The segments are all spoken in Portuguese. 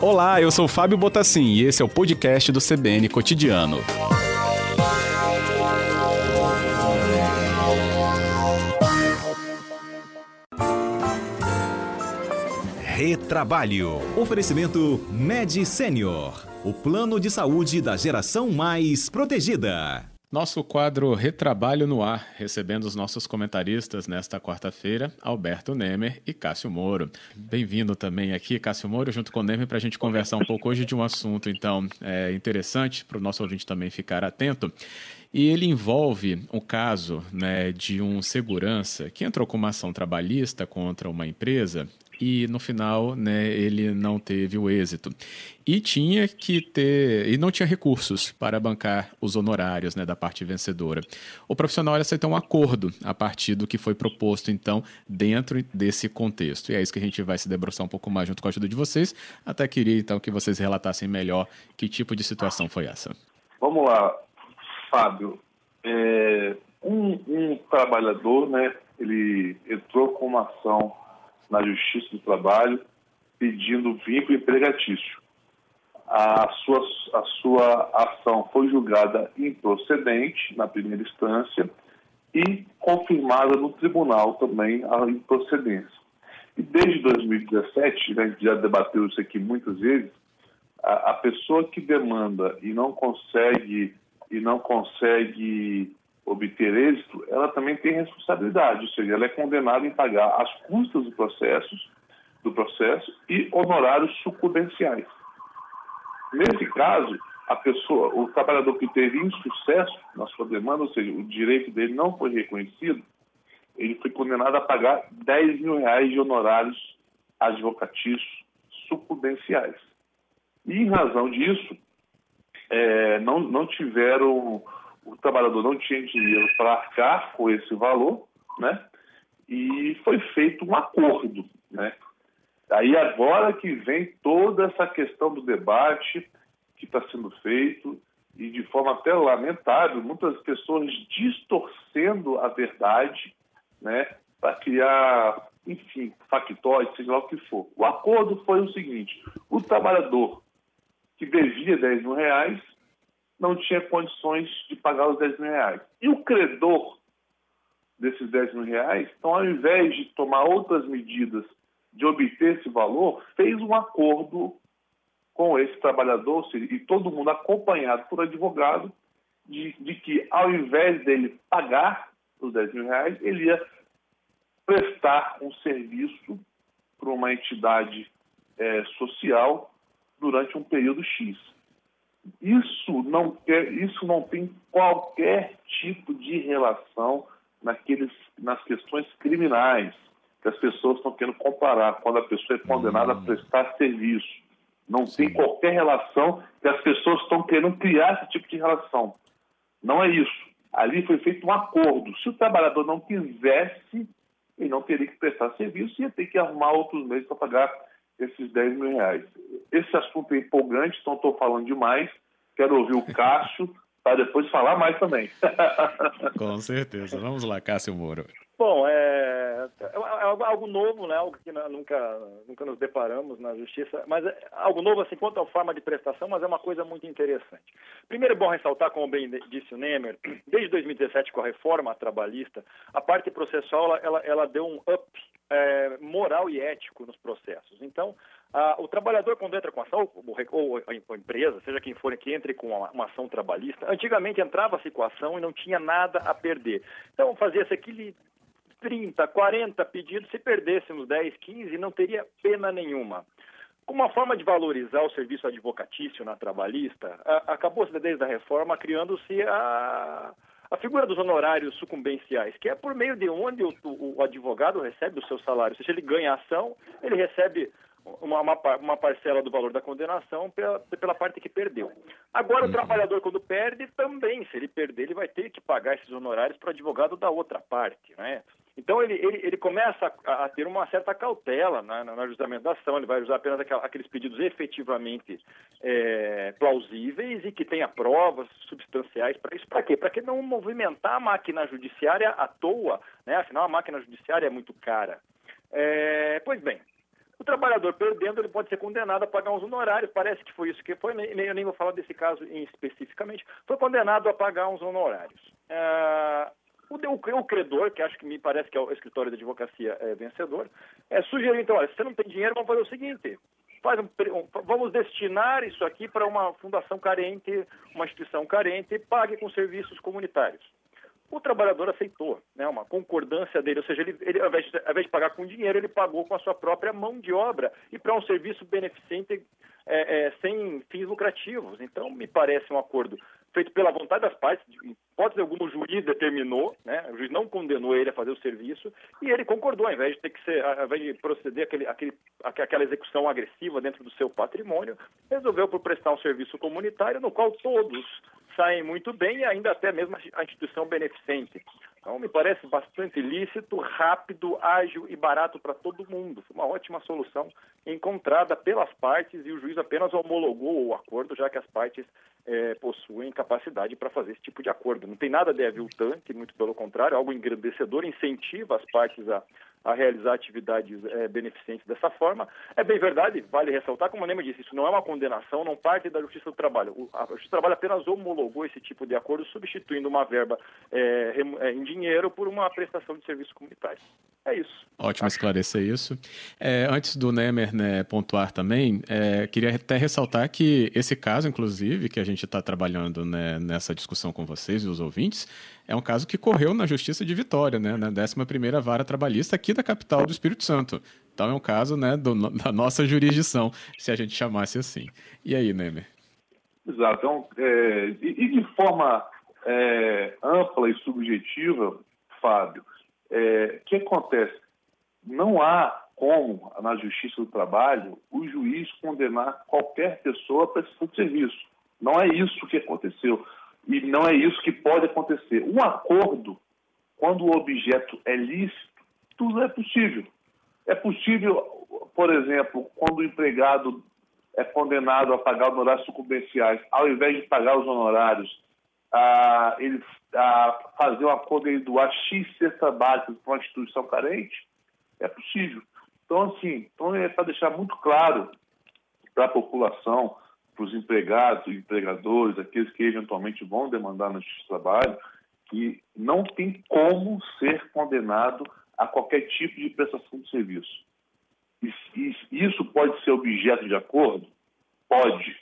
Olá, eu sou Fábio Botassin e esse é o podcast do CBN Cotidiano. Retrabalho. Oferecimento Med Senior. O plano de saúde da geração mais protegida. Nosso quadro Retrabalho no Ar, recebendo os nossos comentaristas nesta quarta-feira, Alberto Nemer e Cássio Moro. Bem-vindo também aqui, Cássio Moro, junto com o Nemer, para a gente conversar um pouco hoje de um assunto, então, é interessante para o nosso ouvinte também ficar atento. E ele envolve o caso né, de um segurança que entrou com uma ação trabalhista contra uma empresa e no final né, ele não teve o êxito. E tinha que ter. E não tinha recursos para bancar os honorários né, da parte vencedora. O profissional aceitou um acordo a partir do que foi proposto, então, dentro desse contexto. E é isso que a gente vai se debruçar um pouco mais junto com a ajuda de vocês. Até queria, então, que vocês relatassem melhor que tipo de situação foi essa. Vamos lá, Fábio. É, um, um trabalhador, né, ele entrou com uma ação na Justiça do Trabalho pedindo vínculo empregatício. A sua, a sua ação foi julgada improcedente na primeira instância e confirmada no tribunal também a improcedência. E desde 2017, né, a gente já debateu isso aqui muitas vezes, a, a pessoa que demanda e não consegue e não consegue obter êxito, ela também tem responsabilidade, ou seja, ela é condenada em pagar as custas do processo, do processo e honorários sucumbenciais. Nesse caso, a pessoa, o trabalhador que teve insucesso na sua demanda, ou seja, o direito dele não foi reconhecido, ele foi condenado a pagar 10 mil reais de honorários advocatícios sucumbenciais. E, em razão disso, é, não, não tiveram o trabalhador não tinha dinheiro para arcar com esse valor, né? E foi feito um acordo, né? Aí agora que vem toda essa questão do debate que está sendo feito e de forma até lamentável, muitas pessoas distorcendo a verdade, né? Para criar, enfim, factóides, seja lá o que for. O acordo foi o seguinte: o trabalhador que devia 10 mil reais não tinha condições de pagar os 10 mil reais. E o credor desses 10 mil reais, então, ao invés de tomar outras medidas de obter esse valor, fez um acordo com esse trabalhador, e todo mundo acompanhado por advogado, de, de que ao invés dele pagar os 10 mil reais, ele ia prestar um serviço para uma entidade é, social durante um período X. Isso não, quer, isso não tem qualquer tipo de relação naqueles, nas questões criminais que as pessoas estão querendo comparar quando a pessoa é condenada a hum. prestar serviço. Não Sim. tem qualquer relação que as pessoas estão querendo criar esse tipo de relação. Não é isso. Ali foi feito um acordo. Se o trabalhador não quisesse, ele não teria que prestar serviço e ia ter que arrumar outros meios para pagar esses 10 mil reais. Esse assunto é empolgante, então estou falando demais. Quero ouvir o Cássio para depois falar mais também. Com certeza. Vamos lá, Cássio Moro. Bom, é, é, é algo novo, né? Algo que nunca, nunca nos deparamos na justiça, mas é algo novo assim quanto à forma de prestação, mas é uma coisa muito interessante. Primeiro é bom ressaltar, como bem disse o Nemer, desde 2017 com a reforma trabalhista, a parte processual ela, ela, deu um up é, moral e ético nos processos. Então, a, o trabalhador, quando entra com ação, ou, ou a empresa, seja quem for que entre com uma, uma ação trabalhista, antigamente entrava-se com a ação e não tinha nada a perder. Então, fazia-se aquele 30, 40 pedidos, se perdêssemos 10, 15, não teria pena nenhuma. Como uma forma de valorizar o serviço advocatício na trabalhista, acabou-se desde a reforma criando-se a a figura dos honorários sucumbenciais, que é por meio de onde o, o, o advogado recebe o seu salário. Se ele ganha ação, ele recebe uma, uma, uma, parcela do valor da condenação pela, pela parte que perdeu. Agora, o uhum. trabalhador, quando perde, também, se ele perder, ele vai ter que pagar esses honorários para o advogado da outra parte. Né? Então, ele, ele, ele começa a, a, ter uma certa cautela né, no ajustamento da ação, ele vai usar apenas aqueles pedidos efetivamente é, plausíveis e que tenha provas substanciais para isso. Para quê? Para que não movimentar a máquina judiciária à toa, né? afinal, a máquina judiciária é muito cara. É, pois bem, trabalhador perdendo, ele pode ser condenado a pagar uns honorários. Parece que foi isso que foi, nem, eu nem vou falar desse caso especificamente. Foi condenado a pagar uns honorários. Uh, o, o, o, credor, que acho que me parece que é o escritório de advocacia é, vencedor, é, sugeriu, então, olha, se você não tem dinheiro, vamos fazer o seguinte, faz um, um, vamos destinar isso aqui para uma fundação carente, uma instituição carente, e pague com serviços comunitários. O trabalhador aceitou, né, uma concordância dele, ou seja, ele, ele ao, invés de, ao invés de pagar com dinheiro, ele pagou com a sua própria mão de obra e para um serviço beneficente é, é, sem fins lucrativos. Então, me parece um acordo feito pela vontade das partes, pode ser algum juiz determinou, né? O juiz não condenou ele a fazer o serviço e ele concordou, ao invés de ter que ser, ao invés de proceder aquele, aquele, aquela execução agressiva dentro do seu patrimônio, resolveu por prestar um serviço comunitário no qual todos saem muito bem e ainda até mesmo a instituição beneficente. Então, me parece bastante lícito, rápido, ágil e barato para todo mundo. Foi uma ótima solução encontrada pelas partes e o juiz apenas homologou o acordo, já que as partes é, possuem capacidade para fazer esse tipo de acordo. Não tem nada de aviltante, muito pelo contrário, algo engrandecedor, incentiva as partes a, a realizar atividades é, beneficentes dessa forma. É bem verdade, vale ressaltar, como a Nema disse, isso não é uma condenação, não parte da Justiça do Trabalho. O, a Justiça do Trabalho apenas homologou esse tipo de acordo, substituindo uma verba é, é em dinheiro por uma prestação de serviços comunitários. É isso. Ótimo Acho. esclarecer isso. É, antes do Nemer né, pontuar também, é, queria até ressaltar que esse caso, inclusive, que a gente está trabalhando né, nessa discussão com vocês e os ouvintes, é um caso que correu na Justiça de Vitória, né, na 11ª Vara Trabalhista aqui da capital do Espírito Santo. Então é um caso né, do, da nossa jurisdição, se a gente chamasse assim. E aí, Nemer? Exato. Então, é, e, de forma é, ampla e subjetiva, Fábio, é, o que acontece? Não há como, na Justiça do Trabalho, o juiz condenar qualquer pessoa para esse tipo de serviço. Não é isso que aconteceu. E não é isso que pode acontecer. Um acordo, quando o objeto é lícito, tudo é possível. É possível, por exemplo, quando o empregado é condenado a pagar honorários sucumbenciais, ao invés de pagar os honorários, a, ele a fazer um acordo e doar X cesta básica para uma instituição carente, é possível. Então, assim, então é para deixar muito claro para a população para os empregados, empregadores, aqueles que eventualmente vão demandar no Justiça do Trabalho, que não tem como ser condenado a qualquer tipo de prestação de serviço. Isso pode ser objeto de acordo? Pode.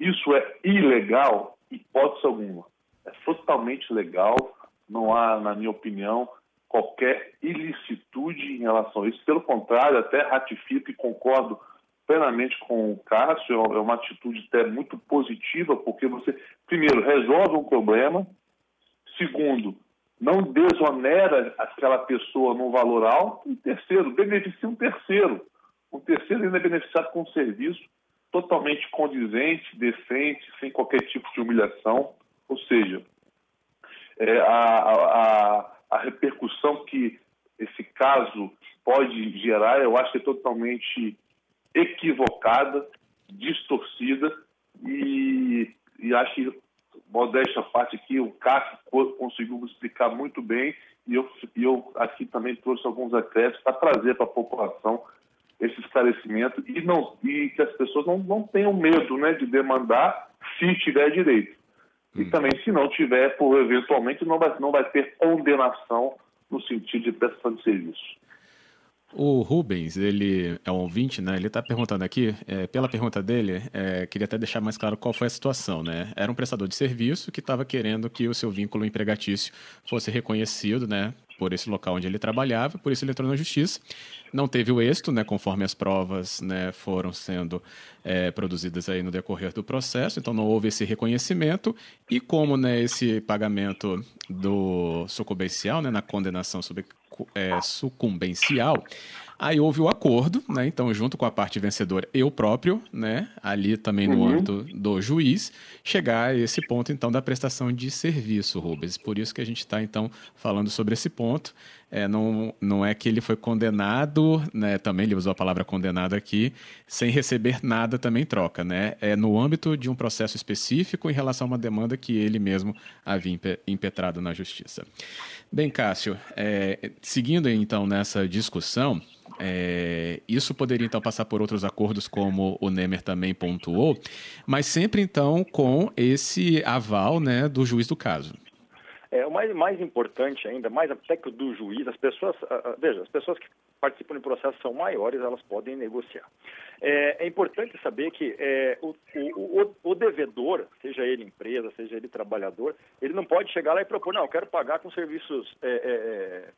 Isso é ilegal? Hipótese alguma. É totalmente legal, não há, na minha opinião, qualquer ilicitude em relação a isso. Pelo contrário, até ratifico e concordo plenamente com o Cássio, é uma atitude até muito positiva, porque você, primeiro, resolve um problema, segundo, não desonera aquela pessoa num valor alto, e terceiro, beneficia um terceiro. Um terceiro ainda é beneficiado com um serviço totalmente condizente, decente, sem qualquer tipo de humilhação. Ou seja, é, a, a, a repercussão que esse caso pode gerar, eu acho que é totalmente equivocada, distorcida e, e acho que, modéstia à parte aqui, o Cássio conseguiu explicar muito bem e eu, eu aqui também trouxe alguns acréscimos para trazer para a população esse esclarecimento e, não, e que as pessoas não, não tenham medo né, de demandar se tiver direito. E hum. também, se não tiver, por eventualmente, não vai, não vai ter condenação no sentido de prestação de serviço. O Rubens, ele é um ouvinte, né? Ele está perguntando aqui, é, pela pergunta dele, é, queria até deixar mais claro qual foi a situação, né? Era um prestador de serviço que estava querendo que o seu vínculo empregatício fosse reconhecido, né? Por esse local onde ele trabalhava, por isso ele entrou na justiça. Não teve o êxito, né? Conforme as provas, né? Foram sendo é, produzidas aí no decorrer do processo, então não houve esse reconhecimento e como, né? Esse pagamento do sucumbencial, né? Na condenação sobre é, sucumbencial, aí houve o acordo, né? Então, junto com a parte vencedora, eu próprio, né? Ali também no uhum. âmbito do juiz, chegar a esse ponto, então, da prestação de serviço, Rubens. Por isso que a gente está, então, falando sobre esse ponto. é, não, não é que ele foi condenado, né, também ele usou a palavra condenado aqui, sem receber nada também troca, né? É no âmbito de um processo específico em relação a uma demanda que ele mesmo havia impetrado na justiça. Bem, Cássio, é, seguindo então nessa discussão, é, isso poderia então passar por outros acordos, como o Nemer também pontuou, mas sempre então com esse aval né, do juiz do caso. É, o mais, mais importante ainda, mais até que do juiz, as pessoas, veja, as pessoas que participam do processo são maiores, elas podem negociar. É, é importante saber que é, o, o, o, devedor, seja ele empresa, seja ele trabalhador, ele não pode chegar lá e propor, não, eu quero pagar com serviços, é,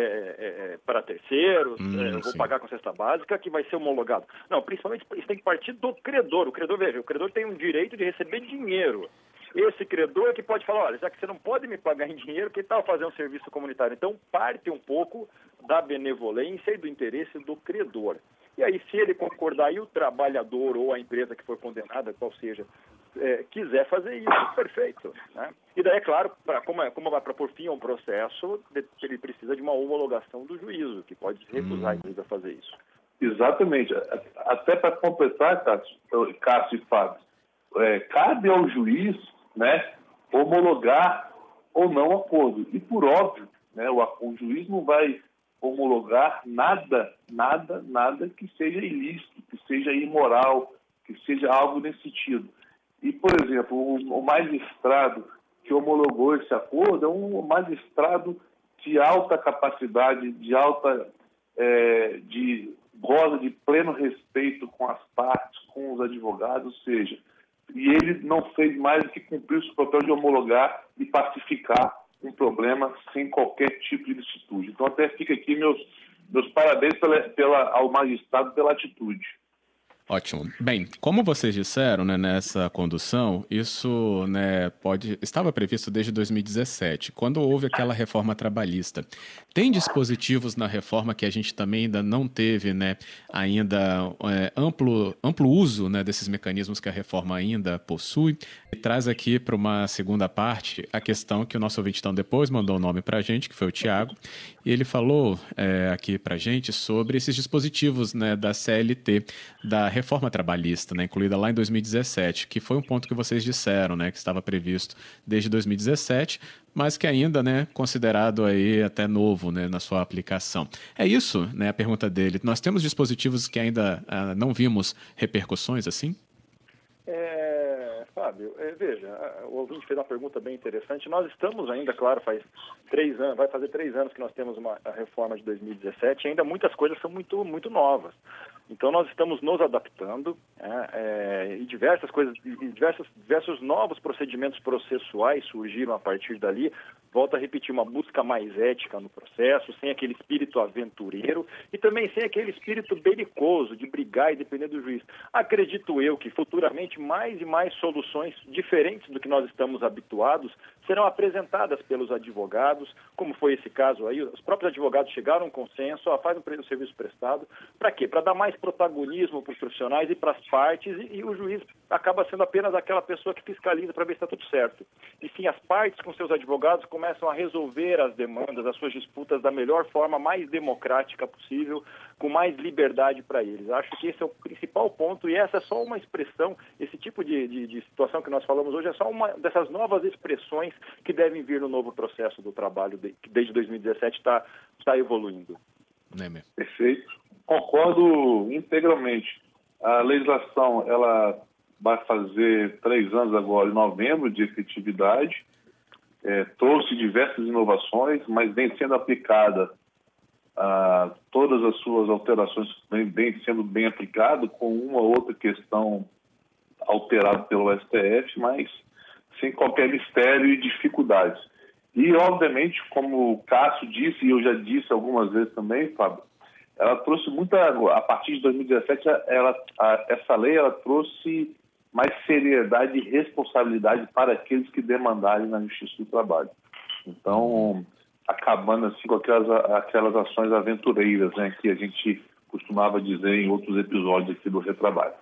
é, é serviços para terceiros, hum, eu vou pagar com cesta básica que vai ser homologado. Não, principalmente isso tem que partir do credor. O credor, veja, o credor tem um direito de receber dinheiro esse credor é que pode falar, olha, já que você não pode me pagar em dinheiro, que tal fazer um serviço comunitário? Então, parte um pouco da benevolência e do interesse do credor. E aí, se ele concordar e o trabalhador ou a empresa que for condenada, qual seja, é, quiser fazer isso, perfeito. Né? E daí, é claro, pra, como, é, como vai para por fim a um processo, ele precisa de uma homologação do juízo, que pode recusar hum. a empresa a fazer isso. Exatamente. Até para completar, Cássio, Cássio e Fábio, é, cabe ao juiz né, homologar ou não o acordo. E por óbvio, né, o, o juiz não vai homologar nada, nada, nada que seja ilícito, que seja imoral, que seja algo nesse sentido. E, por exemplo, o, magistrado que homologou esse acordo é um magistrado de alta capacidade, de alta, é, de goza de pleno respeito com as partes, com os advogados, ou seja, e ele não fez mais do que cumprir o seu papel de homologar e pacificar um problema sem qualquer tipo de licitude. Então, até fica aqui meus, meus parabéns pela, pela, ao magistrado pela atitude. Ótimo. Bem, como vocês disseram né, nessa condução, isso né, pode estava previsto desde 2017, quando houve aquela reforma trabalhista. Tem dispositivos na reforma que a gente também ainda não teve né, ainda é, amplo, amplo uso né, desses mecanismos que a reforma ainda possui. E traz aqui para uma segunda parte a questão que o nosso ouvinte então depois mandou o nome para a gente, que foi o Tiago, e ele falou é, aqui para a gente sobre esses dispositivos né, da CLT, da reforma trabalhista, né, incluída lá em 2017, que foi um ponto que vocês disseram, né, que estava previsto desde 2017, mas que ainda, né, considerado aí até novo, né, na sua aplicação. É isso, né, a pergunta dele. Nós temos dispositivos que ainda ah, não vimos repercussões assim? É, Fábio, é, veja, o ouvinte fez uma pergunta bem interessante. Nós estamos ainda, claro, faz três anos, vai fazer três anos que nós temos uma reforma de 2017 e ainda muitas coisas são muito, muito novas. Então nós estamos nos adaptando é, é, e diversas coisas, e diversos, novos procedimentos processuais surgiram a partir dali. Volto a repetir, uma busca mais ética no processo, sem aquele espírito aventureiro e também sem aquele espírito belicoso de brigar e depender do juiz. Acredito eu que futuramente mais e mais soluções diferentes do que nós estamos habituados serão apresentadas pelos advogados, como foi esse caso aí. Os próprios advogados chegaram a um consenso, ó, faz um serviço prestado. Para quê? Para dar mais protagonismo para os profissionais e para as partes, e, e, o juiz acaba sendo apenas aquela pessoa que fiscaliza para ver se está tudo certo. E sim, as partes com seus advogados começam a resolver as demandas, as suas disputas da melhor forma, mais democrática possível, com mais liberdade para eles. Acho que esse é o principal ponto, e essa é só uma expressão, esse tipo de, de, de situação que nós falamos hoje é só uma dessas novas expressões que devem vir no novo processo do trabalho, de, que desde 2017 está tá evoluindo. Perfeito concordo integralmente. A legislação ela vai fazer três anos agora, em novembro, de efetividade. É, trouxe diversas inovações, mas vem sendo aplicada todas as suas alterações sendo bem aplicado, com uma ou outra questão alterada pelo STF, mas sem qualquer mistério e dificuldades. E, obviamente, como o Cássio disse, e eu já disse algumas vezes também, Fábio, ela trouxe muita, a partir de 2017, ela, a, essa lei ela trouxe mais seriedade e responsabilidade para aqueles que demandarem na Justiça do Trabalho. Então, acabando assim com aquelas, aquelas ações aventureiras né, que a gente costumava dizer em outros episódios aqui do Retrabalho.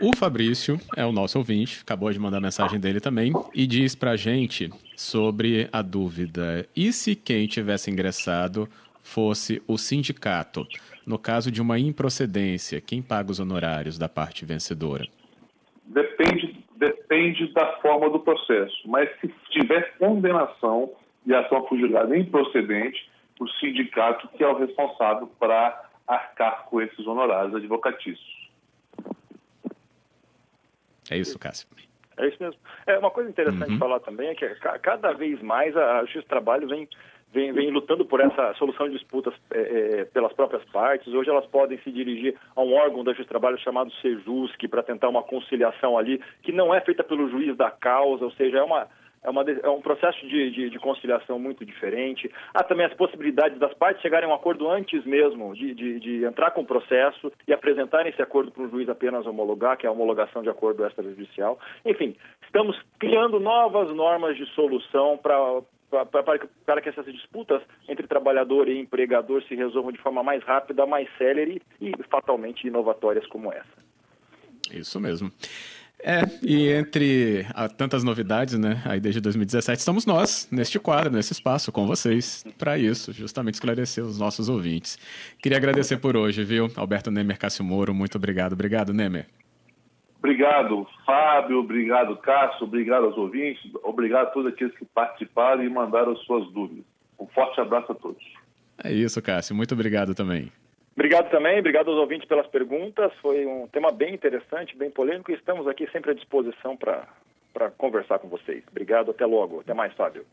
O Fabrício é o nosso ouvinte, acabou de mandar a mensagem dele também, e diz pra gente sobre a dúvida: e se quem tivesse ingressado fosse o sindicato? No caso de uma improcedência, quem paga os honorários da parte vencedora? Depende, depende da forma do processo, mas se tiver condenação e ação por julgado improcedente, o sindicato que é o responsável para arcar com esses honorários advocatícios. É isso, Cássio. É isso mesmo. É, uma coisa interessante uhum. falar também é que cada vez mais a Justiça do Trabalho vem, vem, vem lutando por essa solução de disputas é, é, pelas próprias partes. Hoje elas podem se dirigir a um órgão da Justiça do Trabalho chamado Sejusc para tentar uma conciliação ali, que não é feita pelo juiz da causa, ou seja, é uma é, uma, é um processo de, de, de, conciliação muito diferente. Há também as possibilidades das partes chegarem a um acordo antes mesmo de, de, de entrar com o processo e apresentarem esse acordo para o juiz apenas homologar, que é a homologação de acordo extrajudicial. Enfim, estamos criando novas normas de solução para para que essas disputas entre trabalhador e empregador se resolvam de forma mais rápida, mais célere e fatalmente inovatórias como essa. Isso mesmo. É, e entre tantas novidades, né, aí desde 2017, estamos nós, neste quadro, nesse espaço, com vocês, para isso, justamente esclarecer os nossos ouvintes. Queria agradecer por hoje, viu, Alberto Nemer Cássio Moro, muito obrigado. Obrigado, Nemer. Obrigado, Fábio, obrigado, Cássio, obrigado aos ouvintes, obrigado a todos aqueles que participaram e mandaram suas dúvidas. Um forte abraço a todos. É isso, Cássio, muito obrigado também. Obrigado também, obrigado aos ouvintes pelas perguntas. Foi um tema bem interessante, bem polêmico e estamos aqui sempre à disposição para conversar com vocês. Obrigado, até logo. Até mais, Fábio.